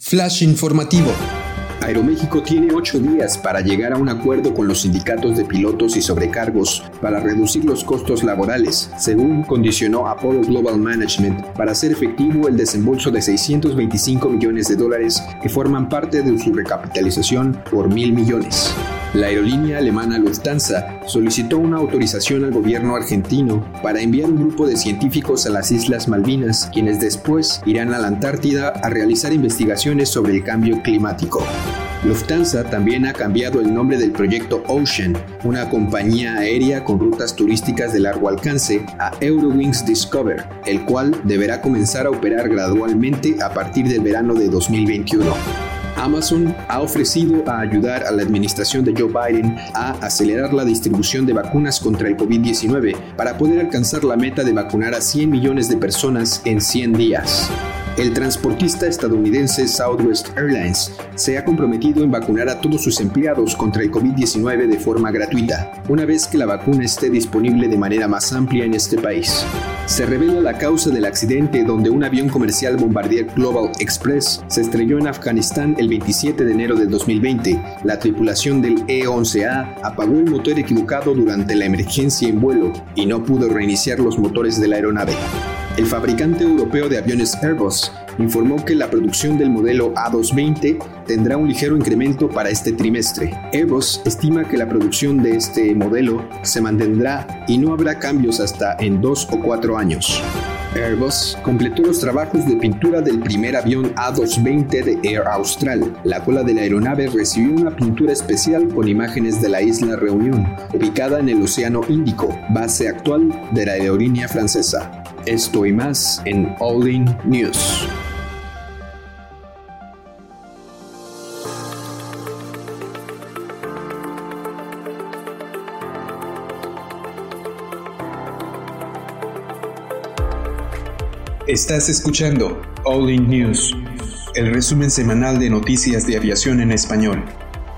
Flash informativo. Aeroméxico tiene ocho días para llegar a un acuerdo con los sindicatos de pilotos y sobrecargos para reducir los costos laborales, según condicionó Apollo Global Management para hacer efectivo el desembolso de 625 millones de dólares que forman parte de su recapitalización por mil millones. La aerolínea alemana Lufthansa solicitó una autorización al gobierno argentino para enviar un grupo de científicos a las Islas Malvinas, quienes después irán a la Antártida a realizar investigaciones sobre el cambio climático. Lufthansa también ha cambiado el nombre del proyecto Ocean, una compañía aérea con rutas turísticas de largo alcance, a Eurowings Discover, el cual deberá comenzar a operar gradualmente a partir del verano de 2021. Amazon ha ofrecido a ayudar a la administración de Joe Biden a acelerar la distribución de vacunas contra el COVID-19 para poder alcanzar la meta de vacunar a 100 millones de personas en 100 días. El transportista estadounidense Southwest Airlines se ha comprometido en vacunar a todos sus empleados contra el COVID-19 de forma gratuita, una vez que la vacuna esté disponible de manera más amplia en este país. Se revela la causa del accidente donde un avión comercial Bombardier Global Express se estrelló en Afganistán el 27 de enero de 2020. La tripulación del E-11A apagó el motor equivocado durante la emergencia en vuelo y no pudo reiniciar los motores de la aeronave. El fabricante europeo de aviones Airbus informó que la producción del modelo A220 tendrá un ligero incremento para este trimestre. Airbus estima que la producción de este modelo se mantendrá y no habrá cambios hasta en dos o cuatro años. Airbus completó los trabajos de pintura del primer avión A220 de Air Austral. La cola de la aeronave recibió una pintura especial con imágenes de la isla Reunión, ubicada en el Océano Índico, base actual de la aerolínea francesa. Esto y más en All In News. Estás escuchando All In News, el resumen semanal de noticias de aviación en español.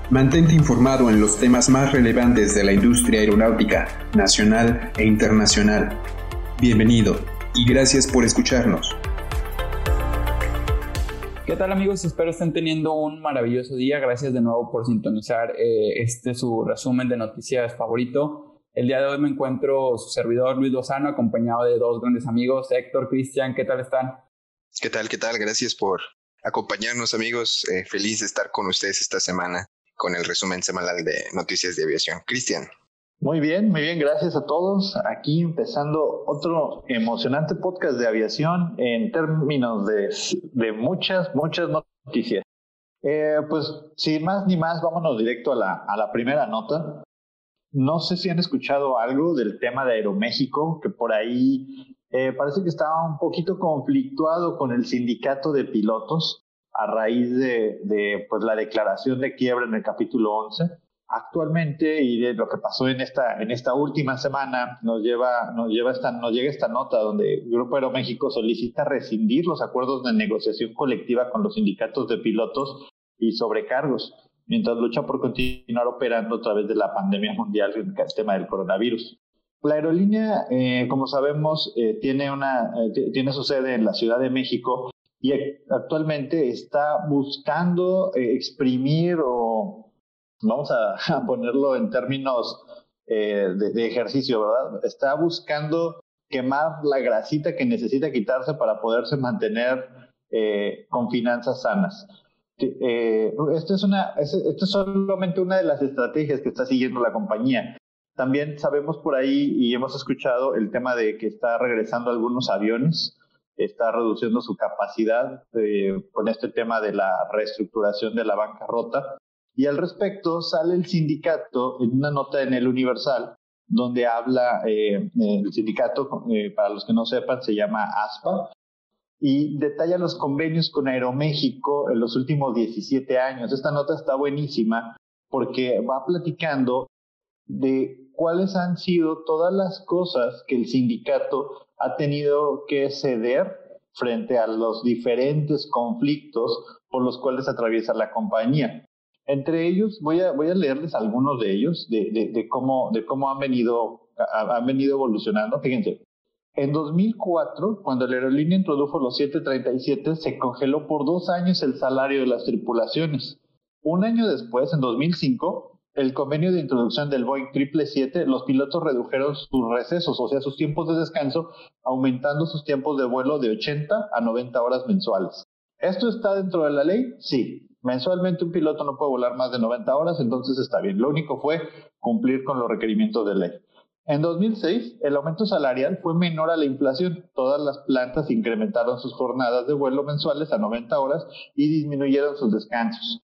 Mantente informado en los temas más relevantes de la industria aeronáutica, nacional e internacional. Bienvenido y gracias por escucharnos. ¿Qué tal amigos? Espero estén teniendo un maravilloso día. Gracias de nuevo por sintonizar eh, este su resumen de noticias favorito. El día de hoy me encuentro su servidor Luis Lozano acompañado de dos grandes amigos, Héctor, Cristian, ¿qué tal están? ¿Qué tal? ¿Qué tal? Gracias por acompañarnos amigos. Eh, feliz de estar con ustedes esta semana con el resumen semanal de noticias de aviación. Cristian. Muy bien, muy bien, gracias a todos. Aquí empezando otro emocionante podcast de aviación en términos de, de muchas, muchas noticias. Eh, pues sin más ni más, vámonos directo a la, a la primera nota. No sé si han escuchado algo del tema de Aeroméxico, que por ahí eh, parece que estaba un poquito conflictuado con el sindicato de pilotos a raíz de, de pues, la declaración de quiebra en el capítulo 11 actualmente y de lo que pasó en esta, en esta última semana nos lleva, nos lleva esta, nos llega esta nota donde Grupo Aeroméxico solicita rescindir los acuerdos de negociación colectiva con los sindicatos de pilotos y sobrecargos, mientras lucha por continuar operando a través de la pandemia mundial en el tema del coronavirus. La aerolínea, eh, como sabemos, eh, tiene, una, eh, tiene su sede en la Ciudad de México y actualmente está buscando exprimir o vamos a, ponerlo en términos eh, de, ejercicio, ¿verdad? Está buscando quemar la grasita que necesita quitarse para poderse mantener eh, con finanzas sanas. Eh, esto, es una, esto es solamente una de las estrategias que está siguiendo la compañía. También sabemos por ahí y hemos escuchado el tema de que está regresando algunos aviones, está reduciendo su capacidad con este tema de la reestructuración de la bancarrota. Y al respecto sale el sindicato en una nota en el Universal donde habla eh, el sindicato, eh, para los que no sepan, se llama ASPA, y detalla los convenios con Aeroméxico en los últimos 17 años. Esta nota está buenísima porque va platicando de cuáles han sido todas las cosas que el sindicato ha tenido que ceder frente a los diferentes conflictos por los cuales atraviesa la compañía. Entre ellos, voy a, voy a leerles algunos de ellos, de, de, cómo, de cómo han venido, han venido evolucionando. Fíjense, En 2004, cuando la aerolínea introdujo los 737, se congeló por dos años el salario de las tripulaciones. Un año después, en 2005, el convenio de introducción del Boeing 777, los pilotos redujeron sus recesos, o sea, sus tiempos de descanso, aumentando sus tiempos de vuelo de 80 a 90 horas mensuales. ¿Esto está dentro de la ley? Sí. Mensualmente un piloto no puede volar más de 90 horas, entonces está bien. Lo único fue cumplir con los requerimientos de ley. En 2006, el aumento salarial fue menor a la inflación. Todas las plantas incrementaron sus jornadas de vuelo mensuales a 90 horas y disminuyeron sus descansos.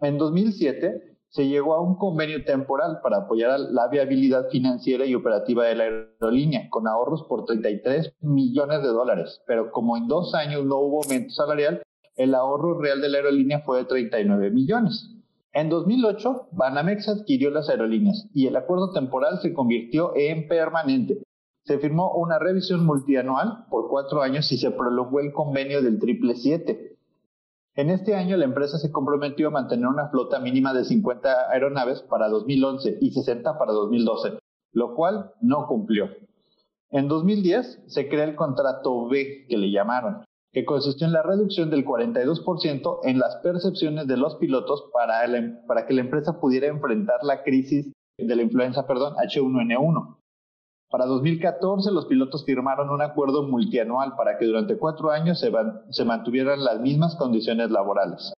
En 2007, se llegó a un convenio temporal para apoyar la viabilidad financiera y operativa de la aerolínea, con ahorros por 33 millones de dólares. Pero como en dos años no hubo aumento salarial, el ahorro real de la aerolínea fue de 39 millones. En 2008, Banamex adquirió las aerolíneas y el acuerdo temporal se convirtió en permanente. Se firmó una revisión multianual por cuatro años y se prolongó el convenio del 777. En este año, la empresa se comprometió a mantener una flota mínima de 50 aeronaves para 2011 y 60 para 2012, lo cual no cumplió. En 2010 se crea el contrato B, que le llamaron, que consistió en la reducción del 42% en las percepciones de los pilotos para, para que la empresa pudiera enfrentar la crisis de la influenza perdón, H1N1. Para 2014, los pilotos firmaron un acuerdo multianual para que durante cuatro años se, se mantuvieran las mismas condiciones laborales.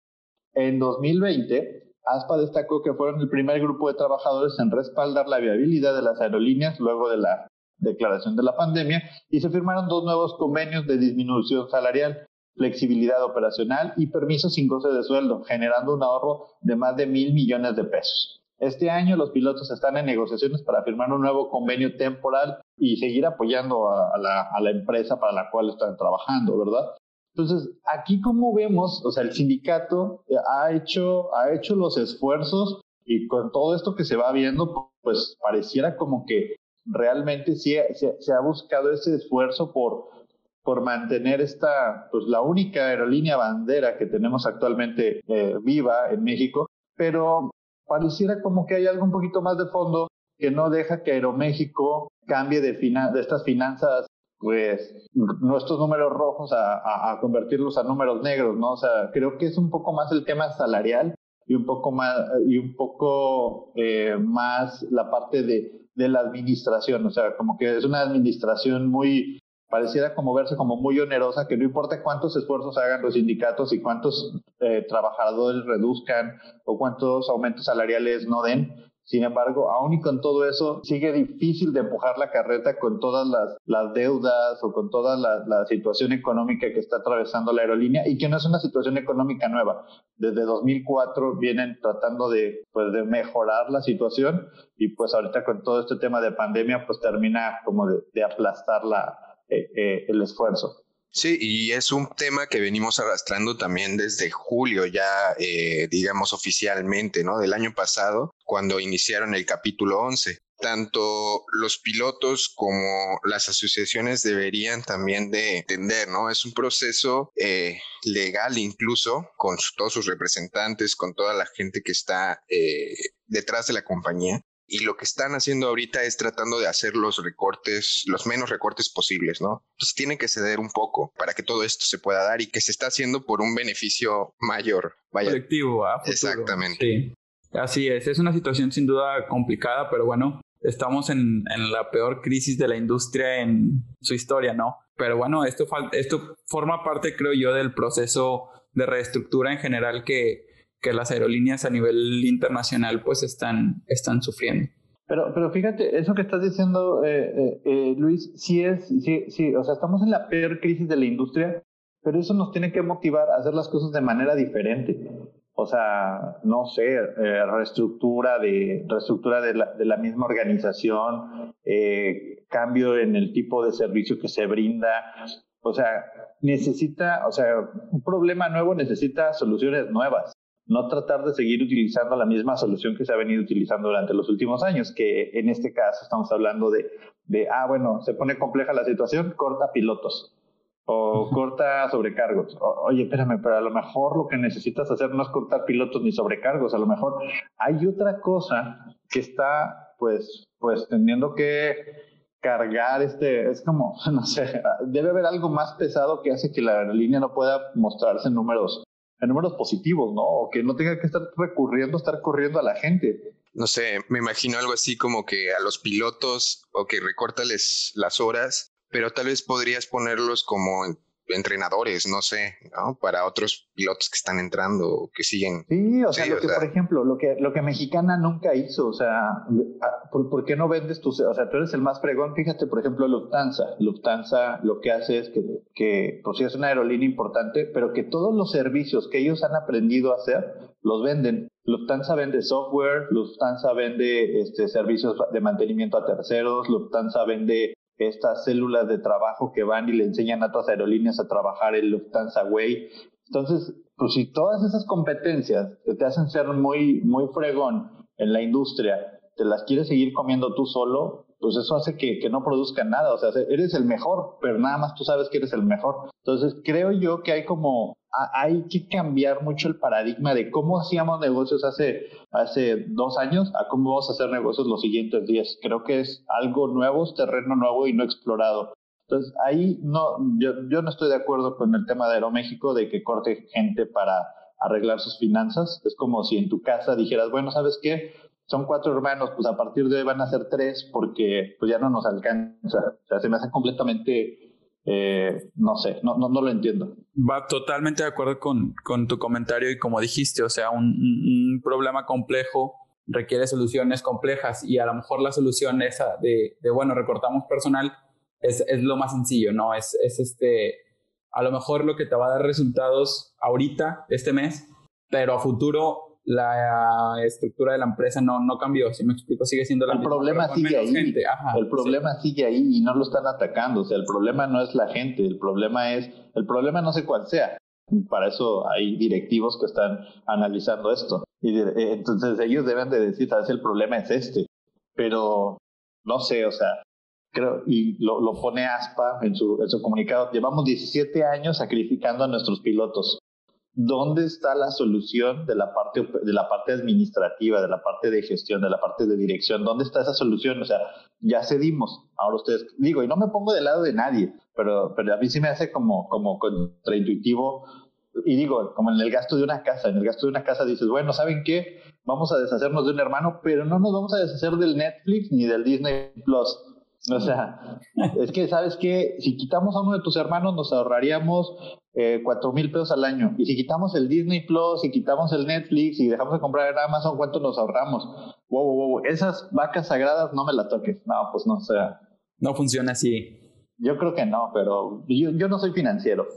En 2020, ASPA destacó que fueron el primer grupo de trabajadores en respaldar la viabilidad de las aerolíneas luego de la declaración de la pandemia y se firmaron dos nuevos convenios de disminución salarial, flexibilidad operacional y permisos sin goce de sueldo, generando un ahorro de más de mil millones de pesos. Este año los pilotos están en negociaciones para firmar un nuevo convenio temporal y seguir apoyando a, la, a la empresa para la cual están trabajando, ¿verdad? Entonces, aquí como vemos, o sea, el sindicato ha hecho, ha hecho los esfuerzos y con todo esto que se va viendo, pues pareciera como que realmente sí se, ha buscado ese esfuerzo por, por mantener esta, pues la única aerolínea bandera que tenemos actualmente eh, viva en México, pero pareciera como que hay algo un poquito más de fondo que no deja que Aeroméxico cambie de, de estas finanzas, pues nuestros números rojos a, a, convertirlos a números negros, ¿no? O sea, creo que es un poco más el tema salarial y un poco más, y un poco eh, más la parte de de la administración, o sea, como que es una administración muy, pareciera como verse como muy onerosa, que no importa cuántos esfuerzos hagan los sindicatos y cuántos eh, trabajadores reduzcan o cuántos aumentos salariales no den, sin embargo, aún y con todo eso, sigue difícil de empujar la carreta con todas las, las deudas o con toda la, situación económica que está atravesando la aerolínea y que no es una situación económica nueva. Desde 2004 vienen tratando de, pues, de mejorar la situación y pues ahorita con todo este tema de pandemia pues termina como de, de aplastar la, eh, eh, el esfuerzo. Sí, y es un tema que venimos arrastrando también desde julio, ya eh, digamos oficialmente, ¿no? Del año pasado, cuando iniciaron el capítulo 11. Tanto los pilotos como las asociaciones deberían también de entender, ¿no? Es un proceso eh, legal incluso, con todos sus representantes, con toda la gente que está eh, detrás de la compañía, y lo que están haciendo ahorita es tratando de hacer los recortes, los menos recortes posibles, ¿no? Entonces tienen que ceder un poco para que todo esto se pueda dar y que se está haciendo por un beneficio mayor. Vaya. Colectivo, ¿ah? Exactamente. Sí, así es. Es una situación sin duda complicada, pero bueno, estamos en, en, la peor crisis de la industria en su historia, ¿no? Pero bueno, esto, esto forma parte, creo yo, del proceso de reestructura en general que, que las aerolíneas a nivel internacional pues están, están sufriendo. Pero, pero fíjate, eso que estás diciendo, eh, eh, eh, Luis, sí es, sí, sí, o sea, estamos en la peor crisis de la industria, pero eso nos tiene que motivar a hacer las cosas de manera diferente. O sea, no sé, reestructura de, reestructura de la, de la misma organización, cambio en el tipo de servicio que se brinda. O sea, necesita, o sea, un problema nuevo necesita soluciones nuevas no tratar de seguir utilizando la misma solución que se ha venido utilizando durante los últimos años, que en este caso estamos hablando de, de ah, bueno, se pone compleja la situación, corta pilotos o corta sobrecargos. oye, espérame, pero a lo mejor lo que necesitas hacer no es cortar pilotos ni sobrecargos, a lo mejor hay otra cosa que está, pues, pues teniendo que cargar este, es como, no sé, debe haber algo más pesado que hace que la aerolínea no pueda mostrarse en números, en números positivos, ¿no? O que no tenga que estar recurriendo, estar corriendo a la gente. No sé, me imagino algo así como que a los pilotos, o que recórtales las horas, pero tal vez podrías ponerlos como entrenadores, no sé, ¿no? Para otros pilotos que están entrando o que siguen. Sí, o sea, lo que, por ejemplo, lo que, lo que Mexicana nunca hizo, o sea, ah, ¿por, qué no vendes tus, o sea, tú eres el más fregón, fíjate, por ejemplo, Lufthansa. Lufthansa lo que hace es que, que pues sí es una aerolínea importante, pero que todos los servicios que ellos han aprendido a hacer, los venden. Lufthansa vende software, Lufthansa vende este, servicios de mantenimiento a terceros, Lufthansa vende estas células de trabajo que van y le enseñan a otras aerolíneas a trabajar el Lufthansa Way. Entonces, pues si todas esas competencias que te hacen ser muy, muy fregón en la industria, te las quieres seguir comiendo tú solo, pues eso hace que, que no produzcan nada. O sea, eres el mejor, pero nada más tú sabes que eres el mejor. Entonces, creo yo que hay como hay que cambiar mucho el paradigma de cómo hacíamos negocios hace, hace dos años a cómo vamos a hacer negocios los siguientes días. Creo que es algo nuevo, es terreno nuevo y no explorado. Entonces, ahí no, yo, yo no estoy de acuerdo con el tema de Aeroméxico de que corte gente para arreglar sus finanzas. Es como si en tu casa dijeras, bueno, ¿sabes qué? Son cuatro hermanos, pues a partir de hoy van a ser tres porque pues ya no nos alcanza. O sea, se me hace completamente eh, no sé, no, no, no, lo entiendo. Va totalmente de acuerdo con, con tu comentario y como dijiste, o sea, un, un, problema complejo requiere soluciones complejas y a lo mejor la solución esa de, de bueno, recortamos personal es, es, lo más sencillo, ¿no? Es, es este, a lo mejor lo que te va a dar resultados ahorita, este mes, pero a futuro la estructura de la empresa no, no cambió, si me explico, sigue siendo la el Problema sigue ahí. el problema sigue ahí y no lo están atacando, o sea, el problema no es la gente, el problema es, el problema no sé cuál sea. Para eso hay directivos que están analizando esto. Y eh, entonces ellos deben de decir, sabes, el problema es este. Pero no sé, o sea, creo, y lo, lo pone ASPA en su, en su comunicado, llevamos 17 años sacrificando a nuestros pilotos. ¿Dónde está la solución de la parte de la parte administrativa, de la parte de gestión, de la parte de dirección? ¿Dónde está esa solución? O sea, ya cedimos. Ahora ustedes, digo, y no me pongo del lado de nadie, pero, pero a mí sí me hace como, como contraintuitivo. Y digo, como en el gasto de una casa, en el gasto de una casa dices, bueno, ¿saben qué? Vamos a deshacernos de un hermano, pero no nos vamos a deshacer del Netflix ni del Disney Plus. O sea, es que, ¿sabes qué? Si quitamos a uno de tus hermanos, nos ahorraríamos eh, cuatro mil pesos al año. Y si quitamos el Disney Plus, si quitamos el Netflix y dejamos de comprar en Amazon, ¿cuánto nos ahorramos? Wow, wow, wow. Esas vacas sagradas no me la toques. No, pues no, o sea. No funciona así. Yo creo que no, pero yo, yo no soy financiero.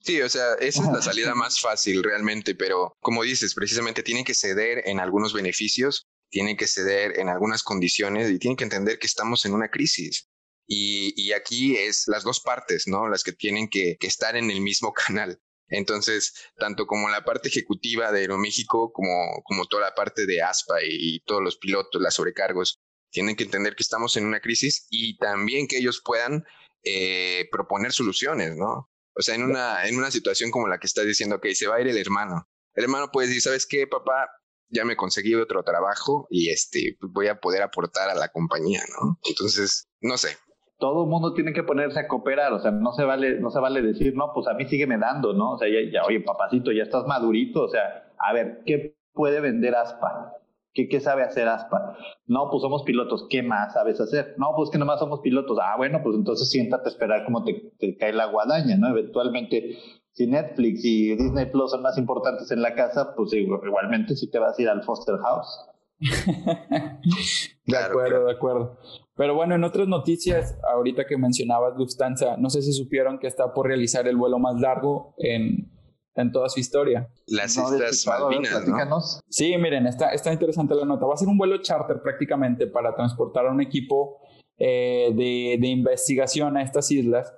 Sí, o sea, esa es la salida más fácil realmente, pero como dices, precisamente tienen que ceder en algunos beneficios, tienen que ceder en algunas condiciones y tienen que entender que estamos en una crisis. Y, aquí es las dos partes, ¿no? Las que tienen que, estar en el mismo canal. Entonces, tanto como la parte ejecutiva de Aeroméxico, como, como toda la parte de ASPA y, todos los pilotos, las sobrecargos, tienen que entender que estamos en una crisis y también que ellos puedan eh, proponer soluciones, ¿no? O sea, en una, en una situación como la que estás diciendo, que se va a ir el hermano. El hermano puede decir, ¿sabes qué, papá? Ya me conseguí otro trabajo y este, voy a poder aportar a la compañía, ¿no? Entonces, no sé, todo el mundo tiene que ponerse a cooperar, o sea, no se vale, no se vale decir, no, pues a mí sígueme dando, ¿no? O sea, ya, oye, papacito, ya estás madurito, o sea, a ver, ¿qué puede vender Aspa? ¿Qué, ¿Qué sabe hacer Aspa? No, pues somos pilotos, ¿qué más sabes hacer? No, pues que nomás somos pilotos. Ah, bueno, pues entonces siéntate a esperar cómo te, te cae la guadaña, ¿no? Eventualmente, si Netflix y Disney Plus son más importantes en la casa, pues igualmente si te vas a ir al Foster House. de acuerdo, de acuerdo. Pero bueno, en otras noticias, ahorita que mencionabas Lufthansa, no sé si supieron que está por realizar el vuelo más largo en, en toda su historia. Las Islas Malvinas, ¿no? Sí, miren, está, está interesante la nota. Va a ser un vuelo charter prácticamente para transportar a un equipo eh, de, de investigación a estas islas,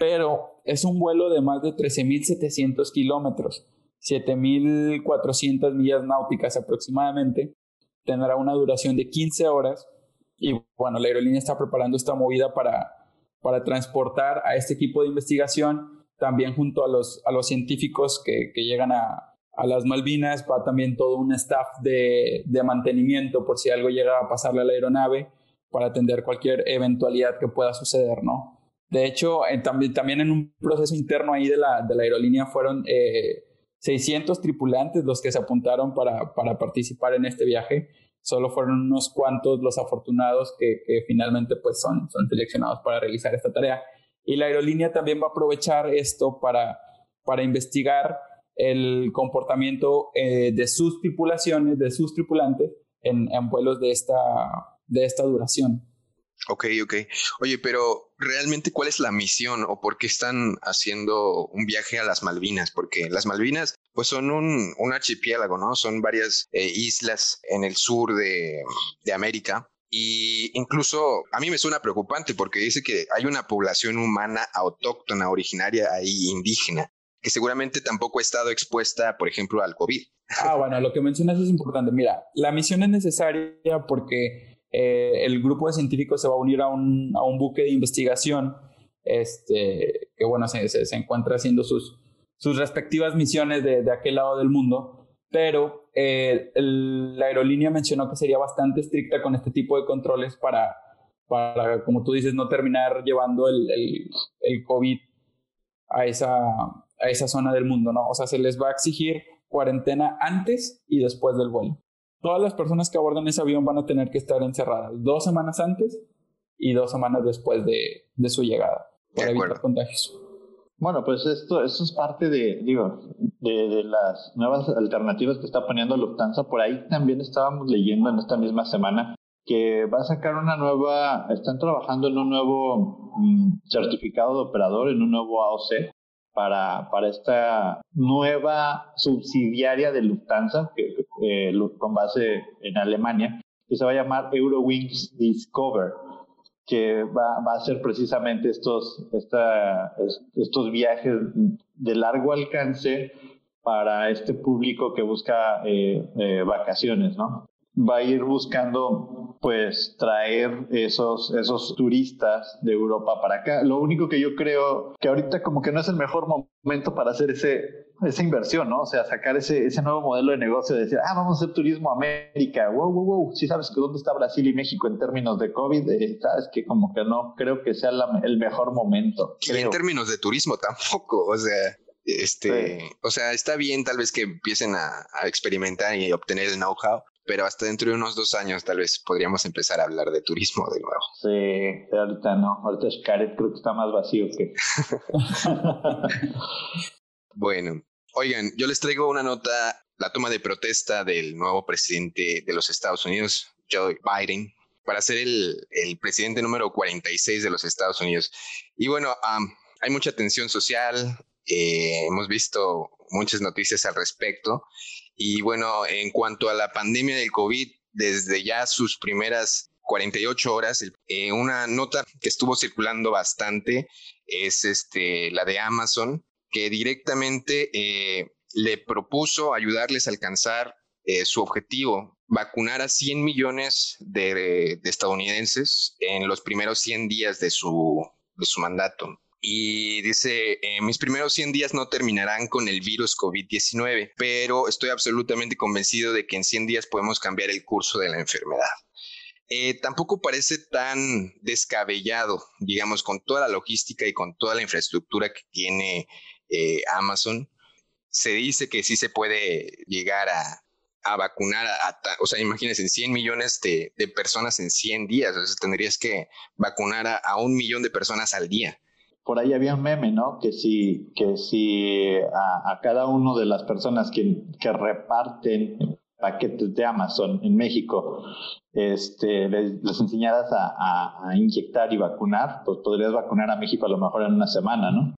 pero es un vuelo de más de 13.700 kilómetros, 7.400 millas náuticas aproximadamente. Tendrá una duración de 15 horas y bueno, la aerolínea está preparando esta movida para, para transportar a este equipo de investigación, también junto a los, a los científicos que, llegan a, a las Malvinas, va también todo un staff de, de, mantenimiento por si algo llega a pasarle a la aeronave. para atender cualquier eventualidad que pueda suceder, ¿no? De hecho, también, en un proceso interno ahí de la, de la aerolínea fueron 600 eh, tripulantes los que se apuntaron para, para participar en este viaje. Solo fueron unos cuantos los afortunados que, que finalmente pues son, son seleccionados para realizar esta tarea. Y la aerolínea también va a aprovechar esto para, para investigar el comportamiento eh, de sus tripulaciones, de sus tripulantes en, en vuelos de esta, de esta duración. Ok, ok. Oye, pero realmente cuál es la misión o por qué están haciendo un viaje a las Malvinas? Porque las Malvinas pues son un, archipiélago, ¿no? Son varias eh, islas en el sur de, de América. Y incluso a mí me suena preocupante porque dice que hay una población humana autóctona, originaria ahí indígena, que seguramente tampoco ha estado expuesta, por ejemplo, al COVID. Ah, bueno, lo que mencionas es importante. Mira, la misión es necesaria porque eh, el grupo de científicos se va a unir a un, buque de investigación este, que, bueno, se, encuentra haciendo sus, respectivas misiones de, aquel lado del mundo, pero eh, la aerolínea mencionó que sería bastante estricta con este tipo de controles para, como tú dices, no terminar llevando el COVID a esa, a esa zona del mundo, ¿no? O sea, se les va a exigir cuarentena antes y después del vuelo todas las personas que abordan ese avión van a tener que estar encerradas dos semanas antes y dos semanas después de, de su llegada para evitar contagios. Bueno, pues esto, esto es parte de, digo, de, de, las nuevas alternativas que está poniendo Lufthansa. Por ahí también estábamos leyendo en esta misma semana que va a sacar una nueva, están trabajando en un nuevo mm, certificado de operador, en un nuevo AOC, para, para esta nueva subsidiaria de Lufthansa, que, eh, con base en Alemania, que se va a llamar Eurowings Discover, que va, a ser precisamente estos, estos viajes de largo alcance para este público que busca eh, eh, vacaciones, ¿no? Va a ir buscando pues traer esos, esos turistas de Europa para acá. Lo único que yo creo que ahorita como que no es el mejor momento para hacer ese, esa inversión, ¿no? O sea, sacar ese, ese nuevo modelo de negocio de decir, ah, vamos a hacer turismo a América, wow, wow, wow, sí sabes que dónde está Brasil y México en términos de COVID, eh, sabes que como que no creo que sea el mejor momento. Y en términos de turismo tampoco, o sea... Este, o sea, está bien tal vez que empiecen a, a experimentar y obtener el know-how, pero hasta dentro de unos dos años tal vez podríamos empezar a hablar de turismo de nuevo. Sí, ahorita no, ahorita Xcaret creo que está más vacío que... bueno, oigan, yo les traigo una nota, la toma de protesta del nuevo presidente de los Estados Unidos, Joe Biden, para ser el, el presidente número 46 de los Estados Unidos. Y bueno, hay mucha tensión social, eh, hemos visto muchas noticias al respecto y bueno, en cuanto a la pandemia del COVID, desde ya sus primeras 48 horas, eh, una nota que estuvo circulando bastante es este, la de Amazon, que directamente eh, le propuso ayudarles a alcanzar eh, su objetivo, vacunar a 100 millones de, de, estadounidenses en los primeros 100 días de su, de su mandato y dice, eh, mis primeros 100 días no terminarán con el virus COVID-19, pero estoy absolutamente convencido de que en 100 días podemos cambiar el curso de la enfermedad. Eh, tampoco parece tan descabellado, digamos, con toda la logística y con toda la infraestructura que tiene eh, Amazon. Se dice que sí se puede llegar a, vacunar, a, o sea, imagínense, 100 millones de, personas en 100 días, o tendrías que vacunar a un millón de personas al día por ahí había un meme, ¿no? Que si, que si a, cada una de las personas que, que reparten paquetes de Amazon en México, este, les, enseñaras a, a, inyectar y vacunar, pues podrías vacunar a México a lo mejor en una semana, ¿no?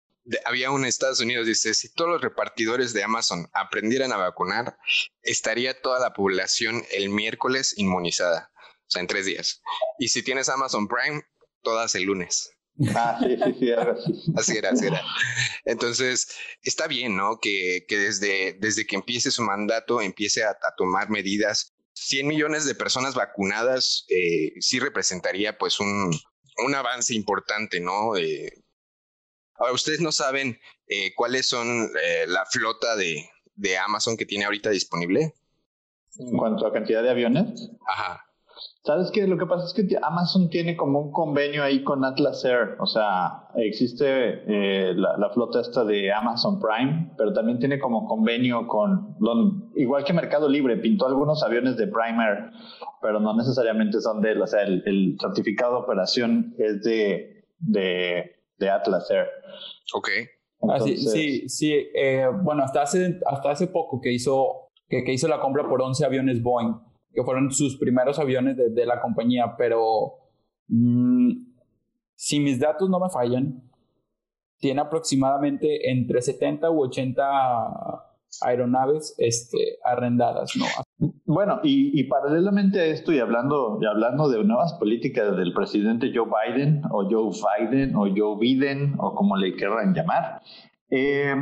había un Estados Unidos, dice, si todos los repartidores de Amazon aprendieran a vacunar, estaría toda la población el miércoles inmunizada, o sea, en tres días. Y si tienes Amazon Prime, todas el lunes. Ah, sí, sí, sí, así era, así era. Entonces, está bien, ¿no? Que, que desde, desde que empiece su mandato empiece a, a tomar medidas. 100 millones de personas vacunadas eh, sí representaría pues un, un avance importante, ¿no? Eh, ahora, ustedes no saben eh, cuáles son eh, la flota de, de Amazon que tiene ahorita disponible. En cuanto a cantidad de aviones. Ajá. ¿Sabes qué? Lo que pasa es que Amazon tiene como un convenio ahí con Atlas Air. O sea, existe eh, la, flota esta de Amazon Prime, pero también tiene como convenio con, igual que Mercado Libre, pintó algunos aviones de Prime Air, pero no necesariamente son de él. O sea, el, certificado de operación es de, de, Atlas Air. Ok. Ah, sí, sí, eh, bueno, hasta hace, hasta hace poco que hizo, que, que hizo la compra por 11 aviones Boeing que fueron sus primeros aviones de, la compañía, pero mm, si mis datos no me fallan, tiene aproximadamente entre 70 u 80 aeronaves este, arrendadas, ¿no? Bueno, y, paralelamente a esto, y hablando, y hablando de nuevas políticas del presidente Joe Biden, o Joe Biden, o Joe Biden, o como le quieran llamar, eh,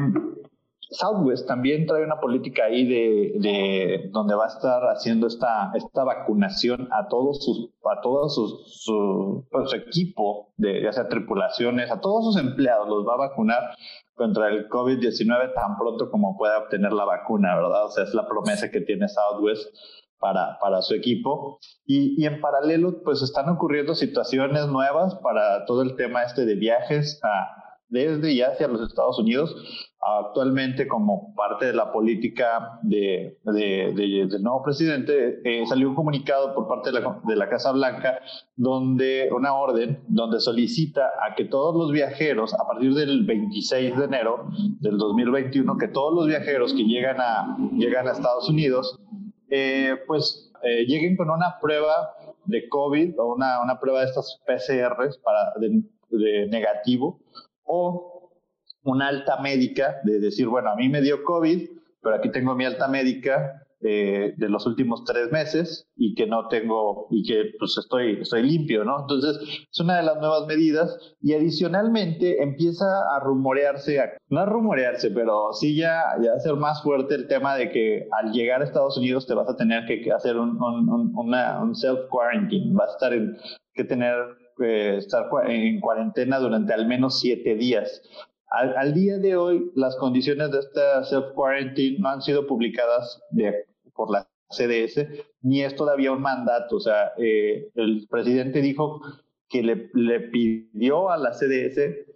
Southwest también trae una política ahí de, donde va a estar haciendo esta, esta vacunación a todos sus, a todos sus, su, pues, su equipo, de, ya sea tripulaciones, a todos sus empleados, los va a vacunar contra el COVID-19 tan pronto como pueda obtener la vacuna, ¿verdad? O sea, es la promesa que tiene Southwest para, para su equipo. Y, y, en paralelo, pues están ocurriendo situaciones nuevas para todo el tema este de viajes a, desde y hacia los Estados Unidos actualmente como parte de la política de, del nuevo presidente, eh, salió un comunicado por parte de la, de la, Casa Blanca, donde una orden donde solicita a que todos los viajeros, a partir del 26 de enero del 2021, que todos los viajeros que llegan a, llegan a Estados Unidos, eh, pues eh, lleguen con una prueba de COVID o una, una prueba de estas PCRs para, de, de negativo o una alta médica de decir, bueno, a mí me dio COVID, pero aquí tengo mi alta médica eh, de los últimos tres meses y que no tengo y que pues estoy, estoy limpio, ¿no? Entonces es una de las nuevas medidas y adicionalmente empieza a rumorearse, no a rumorearse, pero sí ya, ya a ser más fuerte el tema de que al llegar a Estados Unidos te vas a tener que hacer un, un, un self-quarantine, vas a estar en, que tener eh, estar en cuarentena durante al menos siete días. Al, día de hoy, las condiciones de esta self-quarantine no han sido publicadas por la CDS, ni es todavía un mandato. O sea, eh, el presidente dijo que le, le, pidió a la CDS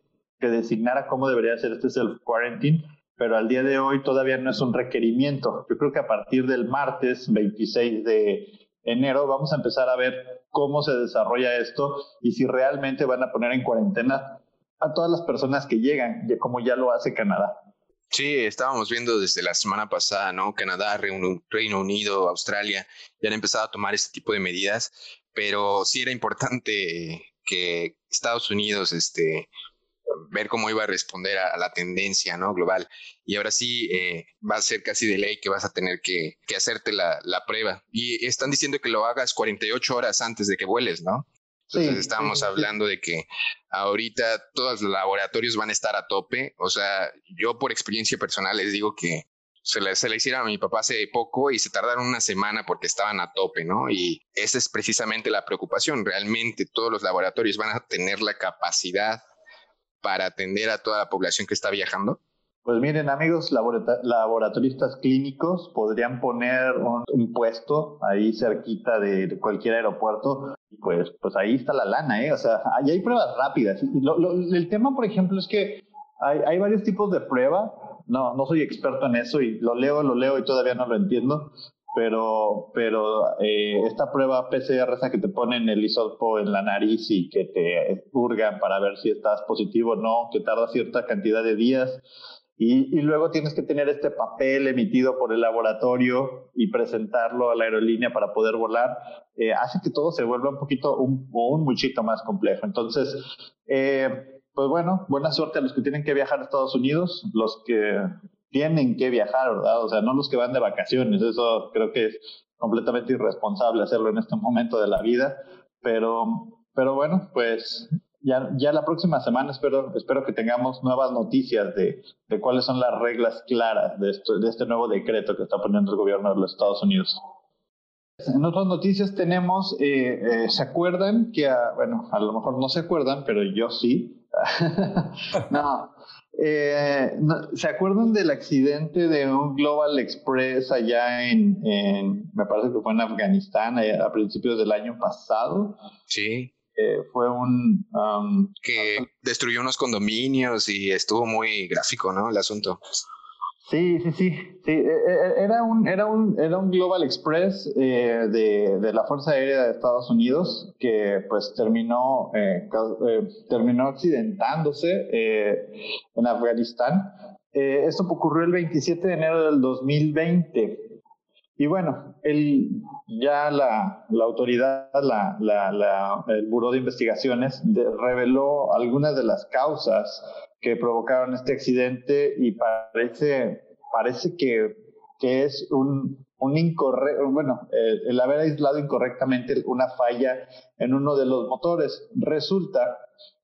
que designara cómo debería ser este self-quarantine, pero al día de hoy todavía no es un requerimiento. Yo creo que a partir del martes 26 de enero vamos a empezar a ver cómo se desarrolla esto y si realmente van a poner en cuarentena a todas las personas que llegan, como ya lo hace Canadá. Sí, estábamos viendo desde la semana pasada, ¿no? Canadá, Reino Unido, Australia, ya han empezado a tomar este tipo de medidas, pero sí era importante que Estados Unidos, este, ver cómo iba a responder a, la tendencia, ¿no? Global. Y ahora sí eh, va a ser casi de ley que vas a tener que, que hacerte la, la, prueba. Y están diciendo que lo hagas 48 horas antes de que vueles, ¿no? Entonces estábamos hablando de que ahorita todos los laboratorios van a estar a tope. O sea, yo por experiencia personal les digo que se le, se le hicieron a mi papá hace poco y se tardaron una semana porque estaban a tope, ¿no? Y esa es precisamente la preocupación. Realmente todos los laboratorios van a tener la capacidad para atender a toda la población que está viajando. Pues miren, amigos laboratoristas clínicos, podrían poner un, puesto ahí cerquita de cualquier aeropuerto. Pues, pues ahí está la lana, ¿eh? O sea, ahí hay pruebas rápidas. el tema, por ejemplo, es que hay, hay varios tipos de prueba. No, no soy experto en eso y lo leo, lo leo y todavía no lo entiendo pero, pero eh, esta prueba PCR, esa que te ponen el hisopo en la nariz y que te purgan para ver si estás positivo o no, que tarda cierta cantidad de días, y, luego tienes que tener este papel emitido por el laboratorio y presentarlo a la aerolínea para poder volar, eh, hace que todo se vuelva un poquito, un, un muchito más complejo. Entonces, eh, pues bueno, buena suerte a los que tienen que viajar a Estados Unidos, los que tienen que viajar, ¿verdad? O sea, no los que van de vacaciones, eso creo que es completamente irresponsable hacerlo en este momento de la vida, pero, pero bueno, pues ya, ya la próxima semana espero, espero que tengamos nuevas noticias de, de cuáles son las reglas claras de, esto, de este nuevo decreto que está poniendo el gobierno de los Estados Unidos. En otras noticias tenemos, eh, eh, ¿se acuerdan que, bueno, a lo mejor no se acuerdan, pero yo sí. no, Eh, ¿Se acuerdan del accidente de un Global Express allá en, me parece que fue en Afganistán a principios del año pasado? Sí. fue un... Um, que destruyó unos condominios y estuvo muy gráfico, ¿no? El asunto. Sí, sí, sí, sí. E, e, era un, era un, era un Global Express eh, de, de, la Fuerza Aérea de Estados Unidos que pues terminó, eh, eh, terminó accidentándose en Afganistán. esto ocurrió el 27 de enero del 2020. Y bueno, el, ya la, la autoridad, la, la, el Buró de Investigaciones reveló algunas de las causas que provocaron este accidente y parece, parece que, que es un, un incorrecto, bueno, el, haber aislado incorrectamente una falla en uno de los motores. Resulta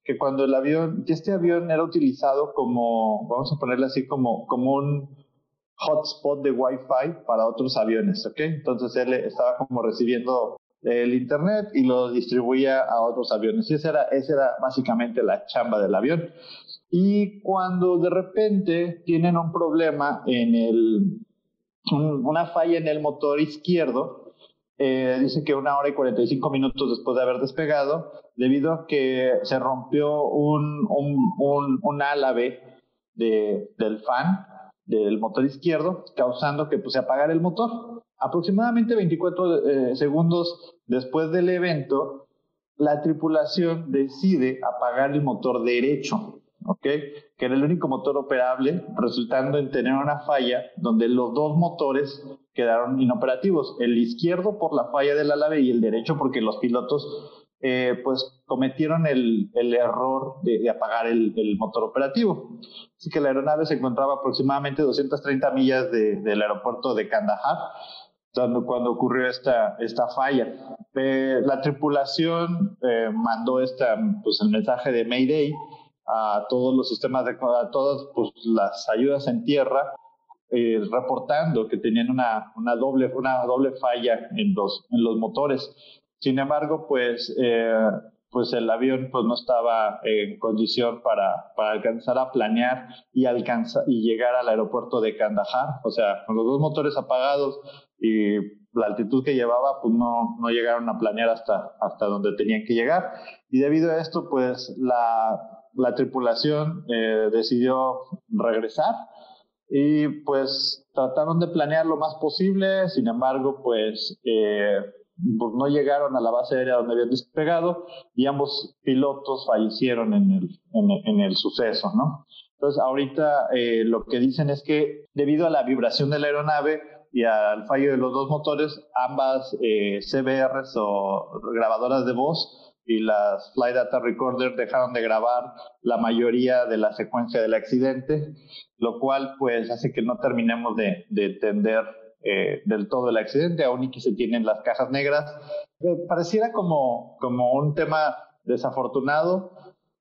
que cuando el avión, que este avión era utilizado como, vamos a ponerle así, como, como un hotspot de Wi-Fi para otros aviones, ¿ok? Entonces él estaba como recibiendo el internet y lo distribuía a otros aviones. Y esa era, esa era básicamente la chamba del avión. Y cuando de repente tienen un problema en el, una falla en el motor izquierdo, eh, dice que una hora y 45 minutos después de haber despegado, debido a que se rompió un, un, un, un álave de, del fan del motor izquierdo, causando que pues, se apagara el motor. Aproximadamente 24 eh, segundos después del evento, la tripulación decide apagar el motor derecho. ¿Ok? Que era el único motor operable, resultando en tener una falla donde los dos motores quedaron inoperativos, el izquierdo por la falla del alave y el derecho porque los pilotos eh, pues cometieron el, el error de, apagar el, el, motor operativo. Así que la aeronave se encontraba aproximadamente 230 millas del aeropuerto de Kandahar cuando ocurrió esta, esta falla. Eh, la tripulación eh, mandó esta, pues, el mensaje de Mayday a todos los sistemas de a todas pues, las ayudas en tierra eh, reportando que tenían una, una, doble una doble falla en los en los motores. Sin embargo pues eh, pues el avión pues no estaba en condición para, para alcanzar a planear y alcanzar y llegar al aeropuerto de Kandahar. O sea con los dos motores apagados y la altitud que llevaba pues no, no llegaron a planear hasta, hasta donde tenían que llegar. Y debido a esto pues la la tripulación eh, decidió regresar y pues trataron de planear lo más posible, sin embargo pues, eh, pues, no llegaron a la base aérea donde habían despegado y ambos pilotos fallecieron en el, en el, suceso, ¿no? Entonces ahorita eh, lo que dicen es que debido a la vibración de la aeronave y al fallo de los dos motores, ambas CBRs o grabadoras de voz y las Flight Data Recorder dejaron de grabar la mayoría de la secuencia del accidente, lo cual pues hace que no terminemos de, entender eh, del todo el accidente, aún y que se tienen las cajas negras. Eh, pareciera como, como un tema desafortunado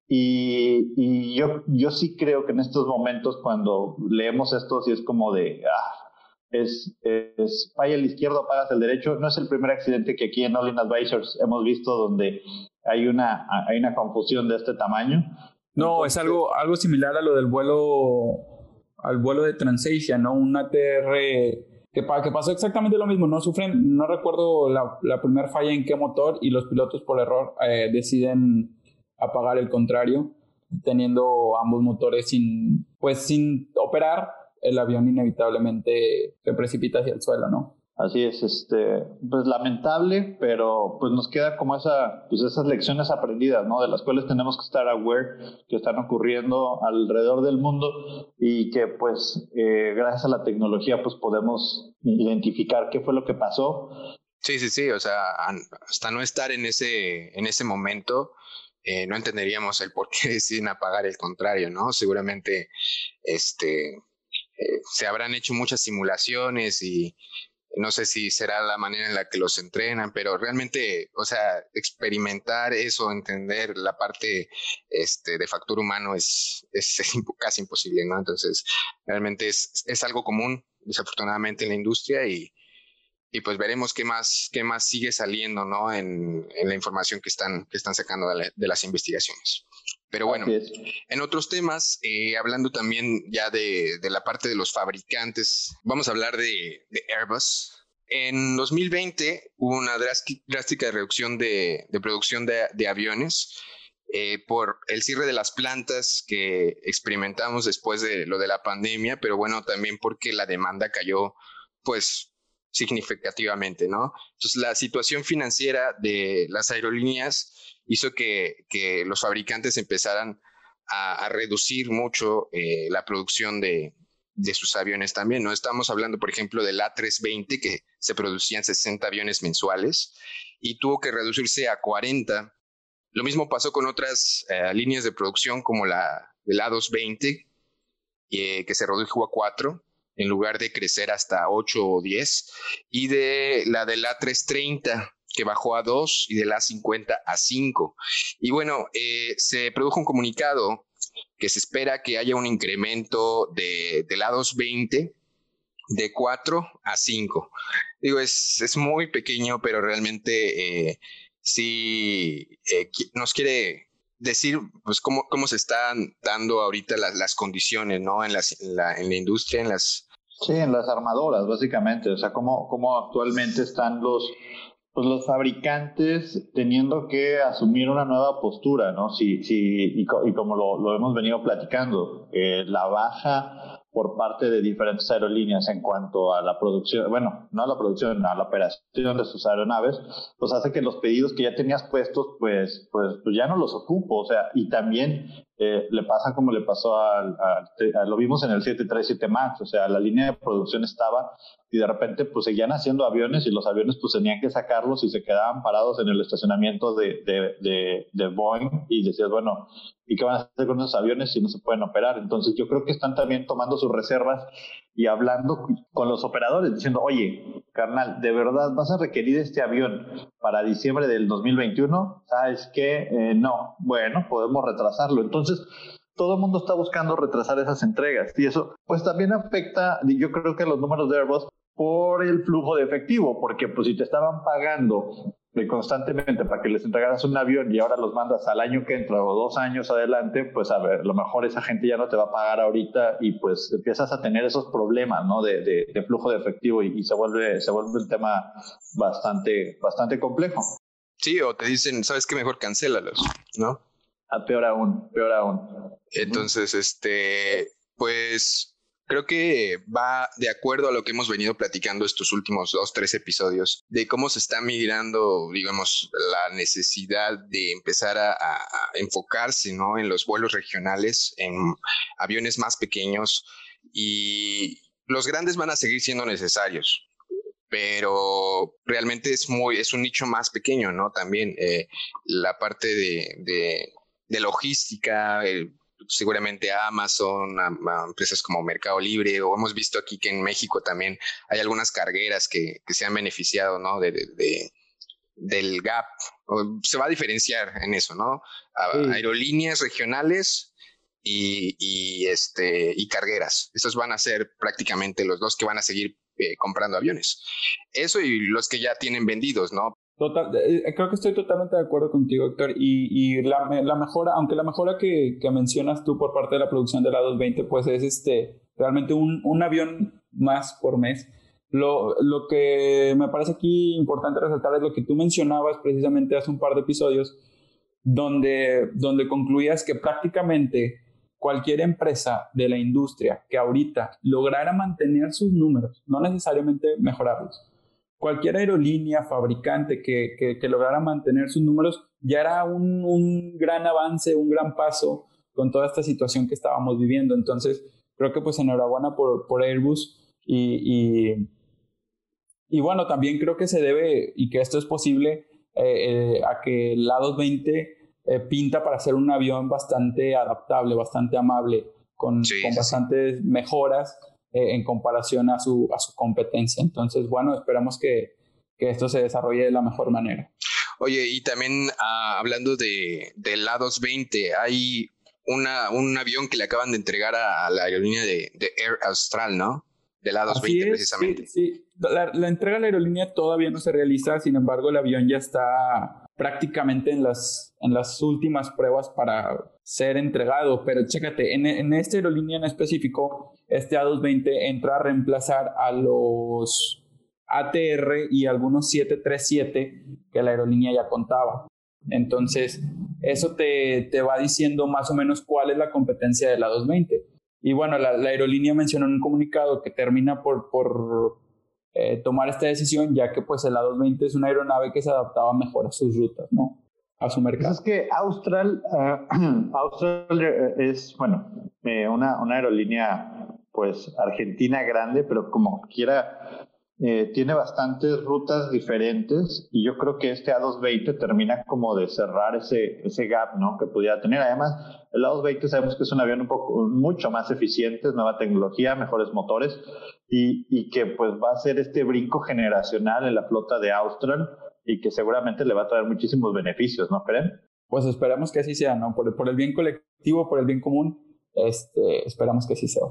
y, y, yo, yo sí creo que en estos momentos cuando leemos esto sí es como de, ah, es, es falla el izquierdo, apagas el derecho. No es el primer accidente que aquí en All Advisors hemos visto donde hay una, hay una confusión de este tamaño. No, es algo, algo similar a lo del vuelo, al vuelo de Transasia, ¿no? Un ATR que, que pasó exactamente lo mismo. No sufren, no recuerdo la, la primera falla en qué motor y los pilotos por error eh, deciden apagar el contrario, teniendo ambos motores sin, pues sin operar el avión inevitablemente se precipita hacia el suelo, ¿no? Así es, este, pues lamentable, pero pues nos queda como esa, pues esas lecciones aprendidas, ¿no? De las cuales tenemos que estar aware que están ocurriendo alrededor del mundo y que pues eh, gracias a la tecnología pues podemos identificar qué fue lo que pasó. Sí, sí, sí, o sea, hasta no estar en ese, en ese momento, eh, no entenderíamos el por qué deciden apagar el contrario, ¿no? Seguramente, este, eh, se habrán hecho muchas simulaciones y no sé si será la manera en la que los entrenan, pero realmente, o sea, experimentar eso, entender la parte este, de factor humano es, es casi imposible, ¿no? Entonces, realmente es, es algo común, desafortunadamente, en la industria y, y pues veremos qué más, qué más sigue saliendo, ¿no? En, la información que están, que están sacando de las investigaciones. Pero bueno, en otros temas, eh, hablando también ya de, la parte de los fabricantes, vamos a hablar de, Airbus. En 2020 hubo una drástica reducción de, producción de, aviones eh, por el cierre de las plantas que experimentamos después de lo de la pandemia, pero bueno, también porque la demanda cayó pues significativamente, ¿no? Entonces la situación financiera de las aerolíneas hizo que, los fabricantes empezaran a, reducir mucho eh, la producción de, sus aviones también, ¿no? Estamos hablando, por ejemplo, del A320, que se producían 60 aviones mensuales y tuvo que reducirse a 40. Lo mismo pasó con otras eh, líneas de producción como la del A220, eh, que se redujo a 4 en lugar de crecer hasta 8 o 10, y de la del A330, que bajó a 2 y de la 50 a 5. Y bueno, eh, se produjo un comunicado que se espera que haya un incremento de, de la 220 de 4 a 5. Digo, es, es muy pequeño, pero realmente eh, sí eh, nos quiere decir pues cómo, cómo se están dando ahorita las, las condiciones ¿no? en, las, en, la, en la industria, en las... Sí, en las armadoras, básicamente. O sea, cómo, cómo actualmente están los, pues los fabricantes teniendo que asumir una nueva postura, ¿no? Sí, sí, y, como lo, hemos venido platicando, eh, la baja por parte de diferentes aerolíneas en cuanto a la producción, bueno, no a la producción, a la operación de sus aeronaves, pues hace que los pedidos que ya tenías puestos, pues, pues, pues ya no los ocupo, o sea, y también eh, le pasa como le pasó al, lo vimos en el 737 MAX, o sea, la línea de producción estaba y de repente pues seguían haciendo aviones y los aviones pues tenían que sacarlos y se quedaban parados en el estacionamiento de, de, de, de Boeing y decías, bueno, ¿y qué van a hacer con esos aviones si no se pueden operar? Entonces yo creo que están también tomando sus reservas y hablando con los operadores, diciendo, oye, carnal, ¿de verdad vas a requerir este avión para diciembre del 2021? ¿Sabes qué? Eh, no, bueno, podemos retrasarlo. Entonces, todo el mundo está buscando retrasar esas entregas y eso pues también afecta, yo creo que los números de Airbus por el flujo de efectivo, porque pues si te estaban pagando constantemente para que les entregaras un avión y ahora los mandas al año que entra o dos años adelante, pues a ver, a lo mejor esa gente ya no te va a pagar ahorita y pues empiezas a tener esos problemas, ¿no? De, de, flujo de efectivo y, se vuelve se vuelve un tema bastante bastante complejo. Sí, o te dicen, ¿sabes qué? Mejor cancélalos, ¿no? A peor aún, peor aún. Entonces, este, pues Creo que va de acuerdo a lo que hemos venido platicando estos últimos dos, tres episodios, de cómo se está migrando, digamos, la necesidad de empezar a, enfocarse ¿no? en los vuelos regionales, en aviones más pequeños y los grandes van a seguir siendo necesarios, pero realmente es muy, es un nicho más pequeño, ¿no? También eh, la parte de, de logística, el, seguramente Amazon, empresas como Mercado Libre, o hemos visto aquí que en México también hay algunas cargueras que, se han beneficiado, ¿no? De, del gap. se va a diferenciar en eso, ¿no? Aerolíneas regionales y, este, y cargueras. Esos van a ser prácticamente los dos que van a seguir eh, comprando aviones. Eso y los que ya tienen vendidos, ¿no? Total, eh, creo que estoy totalmente de acuerdo contigo, Héctor. Y, y la, la, mejora, aunque la mejora que, que, mencionas tú por parte de la producción de la 220, pues es este, realmente un, un avión más por mes. Lo, lo, que me parece aquí importante resaltar es lo que tú mencionabas precisamente hace un par de episodios, donde, donde concluías que prácticamente cualquier empresa de la industria que ahorita lograra mantener sus números, no necesariamente mejorarlos, cualquier aerolínea, fabricante que, que, lograra mantener sus números, ya era un, un, gran avance, un gran paso con toda esta situación que estábamos viviendo. Entonces, creo que pues enhorabuena por, por Airbus y, y, y, bueno, también creo que se debe y que esto es posible eh, eh, a que el A220 eh, pinta para ser un avión bastante adaptable, bastante amable, con, con bastantes mejoras eh, en comparación a su, a su competencia. Entonces, bueno, esperamos que, que esto se desarrolle de la mejor manera. Oye, y también ah, hablando de, del A220, hay una, un avión que le acaban de entregar a, la aerolínea de, de, Air Austral, ¿no? Del A220 precisamente. Sí, sí. La, la, entrega a la aerolínea todavía no se realiza, sin embargo el avión ya está prácticamente en las, en las últimas pruebas para ser entregado. Pero chécate, en, en esta aerolínea en específico, este A220 entra a reemplazar a los ATR y algunos 737 que la aerolínea ya contaba. Entonces, eso te, te, va diciendo más o menos cuál es la competencia de la 220. Y bueno, la, aerolínea mencionó en un comunicado que termina por, por eh, tomar esta decisión, ya que pues el A220 es una aeronave que se adaptaba mejor a sus rutas, ¿no? A su mercado. Pues es que Austral, uh, Austral eh, es, bueno, eh, una, una aerolínea pues argentina grande, pero como quiera eh, tiene bastantes rutas diferentes y yo creo que este A220 termina como de cerrar ese, ese gap ¿no? que pudiera tener. Además, el A220 sabemos que es un avión un poco, mucho más eficiente, nueva tecnología, mejores motores y, y que pues va a ser este brinco generacional en la flota de Austral y que seguramente le va a traer muchísimos beneficios, ¿no creen? Pues esperamos que así sea, ¿no? Por, por el bien colectivo, por el bien común, este, esperamos que así sea.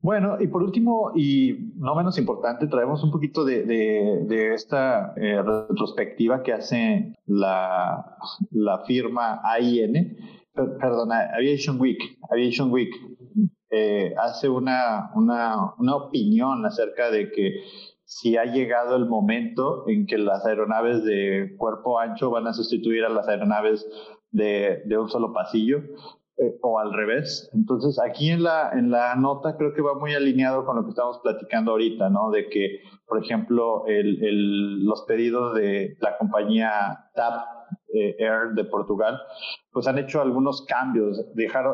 Bueno, y por último, y no menos importante, traemos un poquito de, de, esta eh, retrospectiva que hace la, la firma AIN, perdona, Aviation Week. Aviation Week eh, hace una, una, una opinión acerca de que si ha llegado el momento en que las aeronaves de cuerpo ancho van a sustituir a las aeronaves de, de un solo pasillo. Eh, o al revés. Entonces, aquí en la, en la nota creo que va muy alineado con lo que estamos platicando ahorita, ¿no? De que, por ejemplo, el, el, los pedidos de la compañía TAP eh, Air de Portugal, pues han hecho algunos cambios.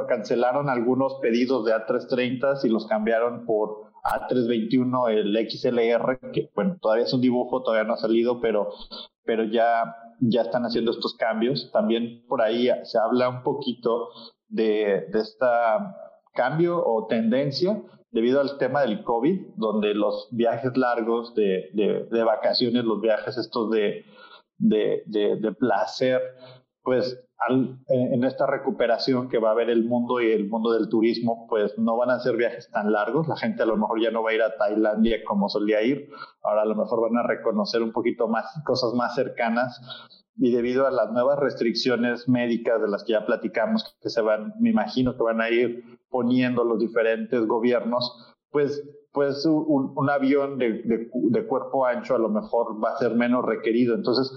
Cancelaron algunos pedidos de A330 y los cambiaron por A321, el XLR, que bueno, todavía es un dibujo, todavía no ha salido, pero, pero ya, ya están haciendo estos cambios. También por ahí se habla un poquito de, de este cambio o tendencia debido al tema del COVID, donde los viajes largos de, de, vacaciones, los viajes estos de, de placer, pues en esta recuperación que va a haber el mundo y el mundo del turismo, pues no van a ser viajes tan largos. La gente a lo mejor ya no va a ir a Tailandia como solía ir. Ahora a lo mejor van a reconocer un poquito más cosas más cercanas y debido a las nuevas restricciones médicas de las que ya platicamos, que se van, me imagino que van a ir poniendo los diferentes gobiernos, pues, pues un, avión de, cuerpo ancho a lo mejor va a ser menos requerido. Entonces,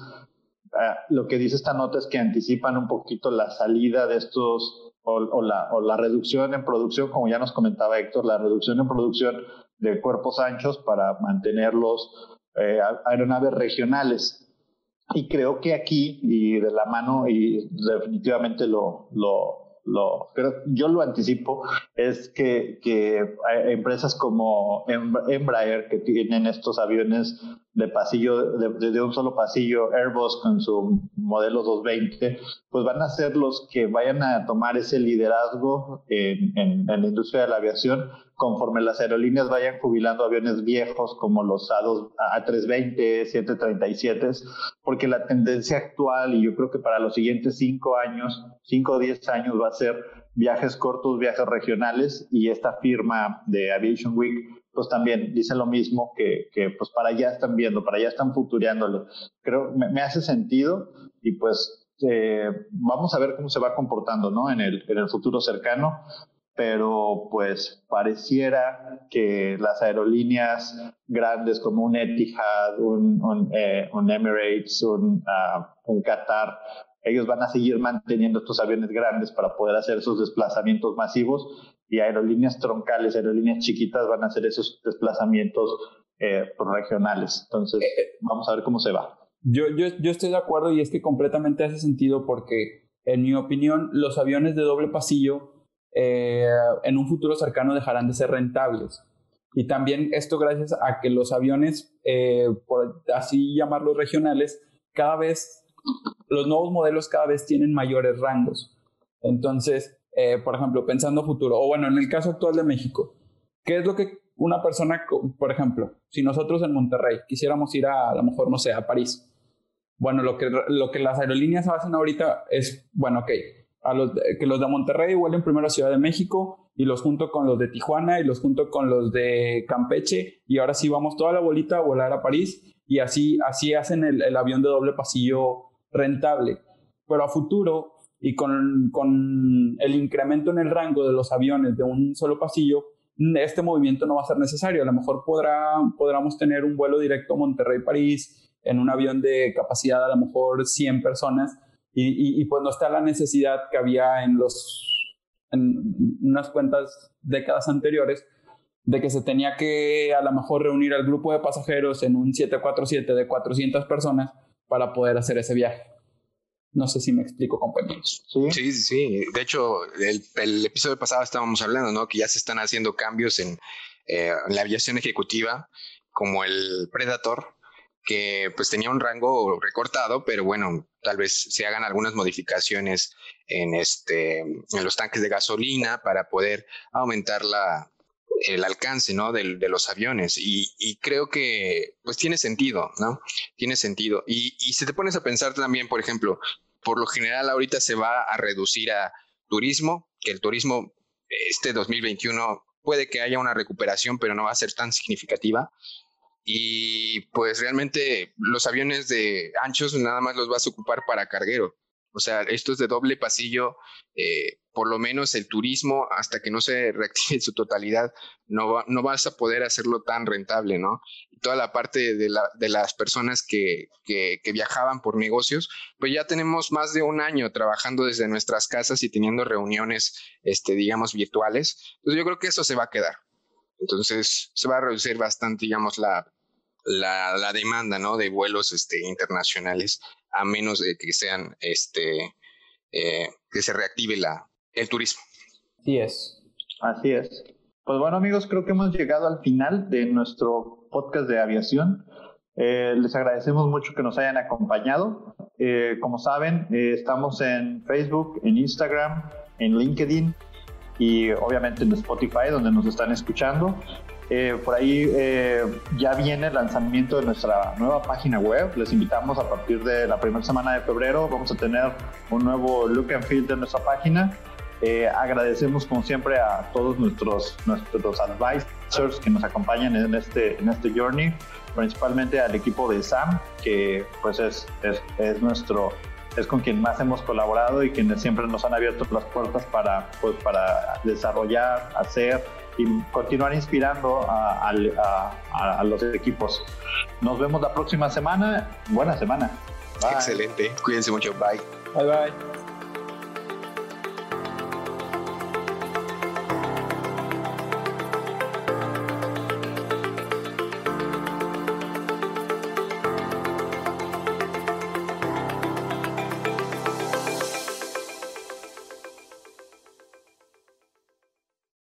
ah, lo que dice esta nota es que anticipan un poquito la salida de estos o, o, la, o la reducción en producción, como ya nos comentaba Héctor, la reducción en producción de cuerpos anchos para mantenerlos eh, aeronaves regionales. Y creo que aquí, y de la mano, y definitivamente lo, lo, lo creo, yo lo anticipo, es que, que empresas como Embraer, que tienen estos aviones de pasillo, de, de, un solo pasillo, Airbus con su modelo 220, pues van a ser los que vayan a tomar ese liderazgo en, en la industria de la aviación conforme las aerolíneas vayan jubilando aviones viejos como los A2, A320, 737, porque la tendencia actual, y yo creo que para los siguientes cinco años, cinco o diez años, va a ser viajes cortos, viajes regionales, y esta firma de Aviation Week, pues también dice lo mismo, que, pues para allá están viendo, para allá están futureándolo. Creo, me, me hace sentido, y pues eh, vamos a ver cómo se va comportando ¿no? en el futuro cercano pero pues pareciera que las aerolíneas grandes como un Etihad, un, un, eh, Emirates, un, uh, un, Qatar, ellos van a seguir manteniendo estos aviones grandes para poder hacer esos desplazamientos masivos y aerolíneas troncales, aerolíneas chiquitas van a hacer esos desplazamientos eh, regionales. Entonces, eh, vamos a ver cómo se va. Yo, yo, yo estoy de acuerdo y es que completamente hace sentido porque, en mi opinión, los aviones de doble pasillo eh, en un futuro cercano dejarán de ser rentables. Y también esto gracias a que los aviones, eh, por así llamarlos regionales, cada vez, los nuevos modelos cada vez tienen mayores rangos. Entonces, eh, por ejemplo, pensando futuro, o bueno, en el caso actual de México, ¿qué es lo que una persona, por ejemplo, si nosotros en Monterrey quisiéramos ir a, a lo mejor, no sé, a París? Bueno, lo que, lo que las aerolíneas hacen ahorita es, bueno, ok, a que los de Monterrey vuelen primero a Ciudad de México y los junto con los de Tijuana y los junto con los de Campeche y ahora sí vamos toda la bolita a volar a París y así, así hacen el, avión de doble pasillo rentable. Pero a futuro y con, con el incremento en el rango de los aviones de un solo pasillo, este movimiento no va a ser necesario. A lo mejor podrá, podremos tener un vuelo directo Monterrey-París en un avión de capacidad a lo mejor 100 personas y, y, pues no está la necesidad que había en, los, en unas cuentas décadas anteriores de que se tenía que a lo mejor reunir al grupo de pasajeros en un 747 de 400 personas para poder hacer ese viaje. No sé si me explico, compañeros. Sí, sí, sí. De hecho, el, el, episodio pasado estábamos hablando, ¿no? Que ya se están haciendo cambios en, eh, en la aviación ejecutiva, como el Predator, que pues tenía un rango recortado, pero bueno, tal vez se hagan algunas modificaciones en, este, en los tanques de gasolina para poder aumentar la, el alcance ¿no? de, los aviones y, y, creo que pues tiene sentido, ¿no? Tiene sentido. Y, y si te pones a pensar también, por ejemplo, por lo general ahorita se va a reducir a turismo, que el turismo este 2021 puede que haya una recuperación, pero no va a ser tan significativa. Y pues realmente los aviones de anchos nada más los vas a ocupar para carguero. O sea, esto es de doble pasillo, eh, por lo menos el turismo, hasta que no se reactive en su totalidad, no, no vas a poder hacerlo tan rentable, ¿no? Y toda la parte de, la, de las personas que, que, que, viajaban por negocios, pues ya tenemos más de un año trabajando desde nuestras casas y teniendo reuniones, este, digamos, virtuales. Entonces yo creo que eso se va a quedar. Entonces se va a reducir bastante, digamos, la, la, la demanda, ¿no? De vuelos este, internacionales a menos de que sean, este, eh, que se reactive la, el turismo. Así es. Así es. Pues bueno amigos, creo que hemos llegado al final de nuestro podcast de aviación. Eh, les agradecemos mucho que nos hayan acompañado. Eh, como saben, eh, estamos en Facebook, en Instagram, en LinkedIn y obviamente en Spotify, donde nos están escuchando. Eh, por ahí eh, ya viene el lanzamiento de nuestra nueva página web. Les invitamos a partir de la primera semana de febrero. Vamos a tener un nuevo look and feel de nuestra página. Eh, agradecemos como siempre a todos nuestros, nuestros advisors que nos acompañan en este, en este journey, principalmente al equipo de SAM, que pues es, es, es nuestro es con quien más hemos colaborado y quienes siempre nos han abierto las puertas para, pues, para desarrollar, hacer y continuar inspirando a, a, a, los equipos. Nos vemos la próxima semana. Buena semana. Bye. Excelente. Cuídense mucho. Bye. Bye bye.